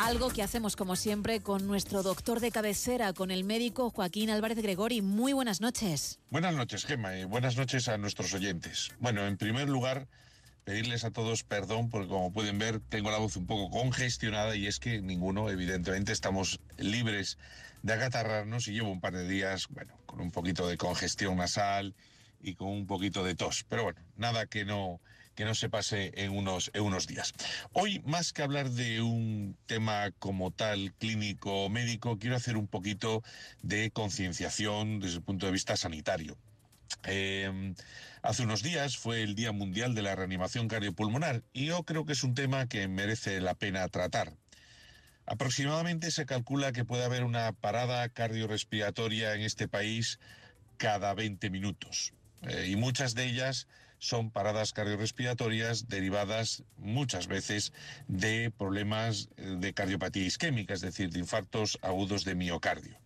Algo que hacemos como siempre con nuestro doctor de cabecera, con el médico Joaquín Álvarez Gregori. Muy buenas noches. Buenas noches, Gemma, y buenas noches a nuestros oyentes. Bueno, en primer lugar, pedirles a todos perdón porque como pueden ver tengo la voz un poco congestionada y es que ninguno, evidentemente, estamos libres de acatarrarnos y llevo un par de días, bueno, con un poquito de congestión nasal y con un poquito de tos. Pero bueno, nada que no que no se pase en unos, en unos días. Hoy, más que hablar de un tema como tal clínico o médico, quiero hacer un poquito de concienciación desde el punto de vista sanitario. Eh, hace unos días fue el Día Mundial de la Reanimación Cardiopulmonar y yo creo que es un tema que merece la pena tratar. Aproximadamente se calcula que puede haber una parada cardiorrespiratoria en este país cada 20 minutos. Eh, y muchas de ellas son paradas cardiorrespiratorias derivadas muchas veces de problemas eh, de cardiopatía isquémica, es decir, de infartos agudos de miocardio.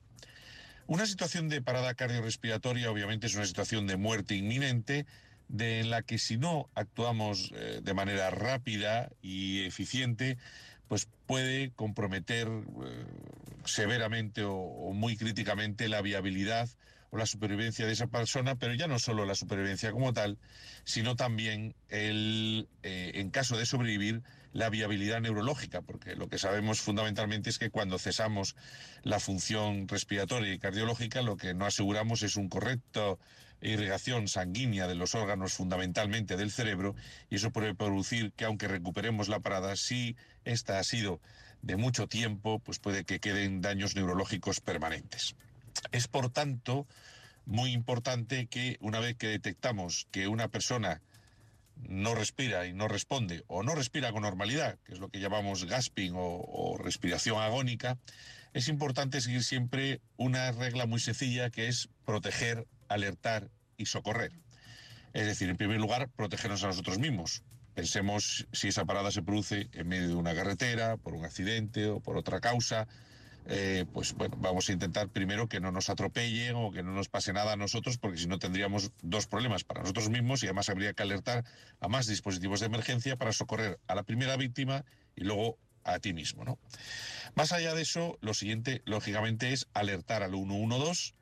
Una situación de parada cardiorrespiratoria obviamente es una situación de muerte inminente de la que si no actuamos eh, de manera rápida y eficiente, pues puede comprometer severamente o muy críticamente la viabilidad o la supervivencia de esa persona, pero ya no solo la supervivencia como tal, sino también el, eh, en caso de sobrevivir, la viabilidad neurológica, porque lo que sabemos fundamentalmente es que cuando cesamos la función respiratoria y cardiológica, lo que no aseguramos es un correcto irrigación sanguínea de los órganos fundamentalmente del cerebro y eso puede producir que aunque recuperemos la parada, si esta ha sido de mucho tiempo, pues puede que queden daños neurológicos permanentes. Es por tanto muy importante que una vez que detectamos que una persona no respira y no responde o no respira con normalidad, que es lo que llamamos gasping o, respiración agónica, es importante seguir siempre una regla muy sencilla que es proteger, alertar y socorrer. Es decir, en primer lugar, protegernos a nosotros mismos. Pensemos si esa parada se produce en medio de una carretera, por un accidente o por otra causa, eh, pues bueno, vamos a intentar primero que no nos atropellen o que no nos pase nada a nosotros, porque si no tendríamos dos problemas para nosotros mismos y además habría que alertar a más dispositivos de emergencia para socorrer a la primera víctima y luego a ti mismo, ¿no? Más allá de eso, lo siguiente, lógicamente, es alertar al 112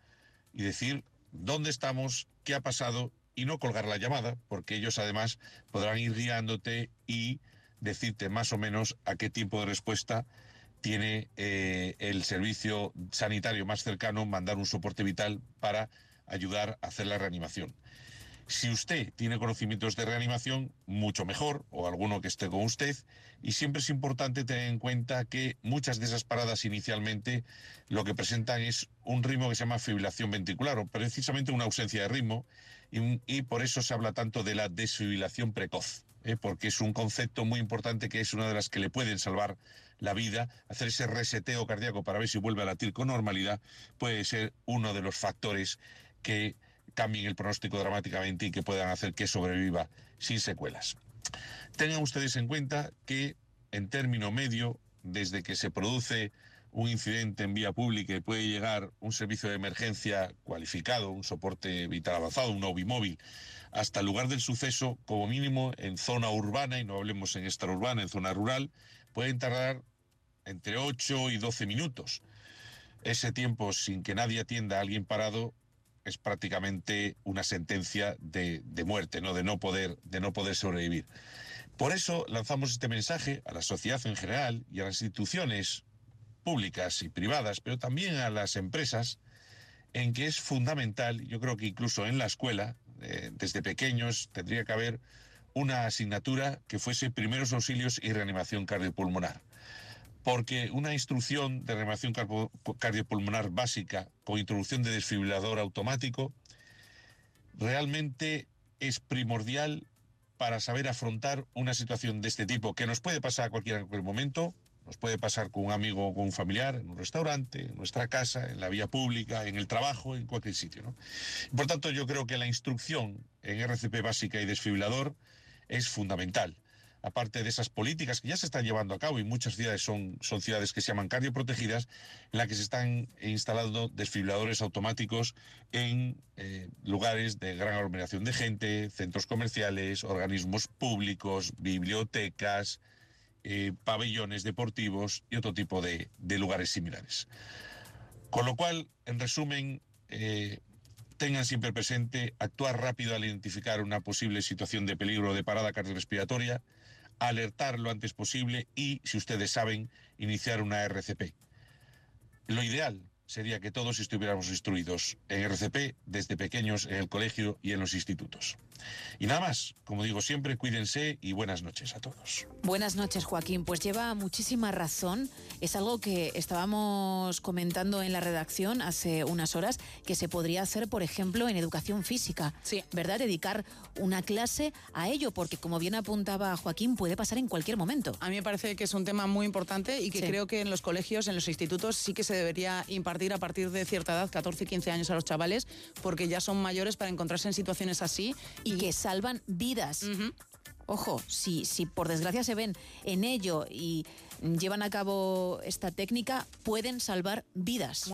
y decir dónde estamos, qué ha pasado y no colgar la llamada, porque ellos además podrán ir guiándote y decirte más o menos a qué tiempo de respuesta tiene eh, el servicio sanitario más cercano mandar un soporte vital para ayudar a hacer la reanimación. Si usted tiene conocimientos de reanimación, mucho mejor, o alguno que esté con usted, y siempre es importante tener en cuenta que muchas de esas paradas inicialmente lo que presentan es un ritmo que se llama fibrilación ventricular, o precisamente una ausencia de ritmo, y por eso se habla tanto de la desfibrilación precoz. ¿Eh? porque es un concepto muy importante que es una de las que le pueden salvar la vida. Hacer ese reseteo cardíaco para ver si vuelve a latir con normalidad puede ser uno de los factores que cambien el pronóstico dramáticamente y que puedan hacer que sobreviva sin secuelas. Tengan ustedes en cuenta que en término medio, desde que se produce un incidente en vía pública y puede llegar un servicio de emergencia cualificado, un soporte vital avanzado, un OBI móvil, hasta el lugar del suceso, como mínimo en zona urbana, y no hablemos en extraurbana, en zona rural, pueden tardar entre 8 y 12 minutos. Ese tiempo sin que nadie atienda a alguien parado es prácticamente una sentencia de, de, muerte, ¿no? De, no poder, de no poder sobrevivir. Por eso lanzamos este mensaje a la sociedad en general y a las instituciones públicas y privadas, pero también a las empresas, en que es fundamental, yo creo que incluso en la escuela, eh, desde pequeños, tendría que haber una asignatura que fuese primeros auxilios y reanimación cardiopulmonar. Porque una instrucción de reanimación cardiopulmonar básica con introducción de desfibrilador automático realmente es primordial para saber afrontar una situación de este tipo que nos puede pasar a cualquier momento, nos puede pasar con un amigo o con un familiar, en un restaurante, en nuestra casa, en la vía pública, en el trabajo, en cualquier sitio. ¿no? Por tanto, yo creo que la instrucción en RCP básica y desfibrilador es fundamental. Aparte de esas políticas que ya se están llevando a cabo y muchas ciudades son, son ciudades que se llaman cardioprotegidas, en las que se están instalando desfibriladores automáticos en eh, lugares de gran aglomeración de gente, centros comerciales, organismos públicos, bibliotecas, eh, pabellones deportivos y otro tipo de, lugares similares. Con lo cual, en resumen, eh, tengan siempre presente actuar rápido al identificar una posible situación de peligro de parada cardiorrespiratoria, alertar lo antes posible y, si ustedes saben, iniciar una RCP. Lo ideal sería que todos estuviéramos instruidos en RCP desde pequeños en el colegio y en los institutos. Y nada más, como digo siempre, cuídense y buenas noches a todos. Buenas noches, Joaquín. Pues lleva muchísima razón. Es algo que estábamos comentando en la redacción hace unas horas, que se podría hacer, por ejemplo, en educación física. Sí. ¿Verdad? Dedicar una clase a ello, porque como bien apuntaba Joaquín, puede pasar en cualquier momento. A mí me parece que es un tema muy importante y que Sí. creo que en los colegios, en los institutos, sí que se debería impartir a partir de cierta edad, 14, 15 años a los chavales, porque ya son mayores para encontrarse en situaciones así. Y que salvan vidas. Ojo, si, si por desgracia se ven en ello y llevan a cabo esta técnica, pueden salvar vidas.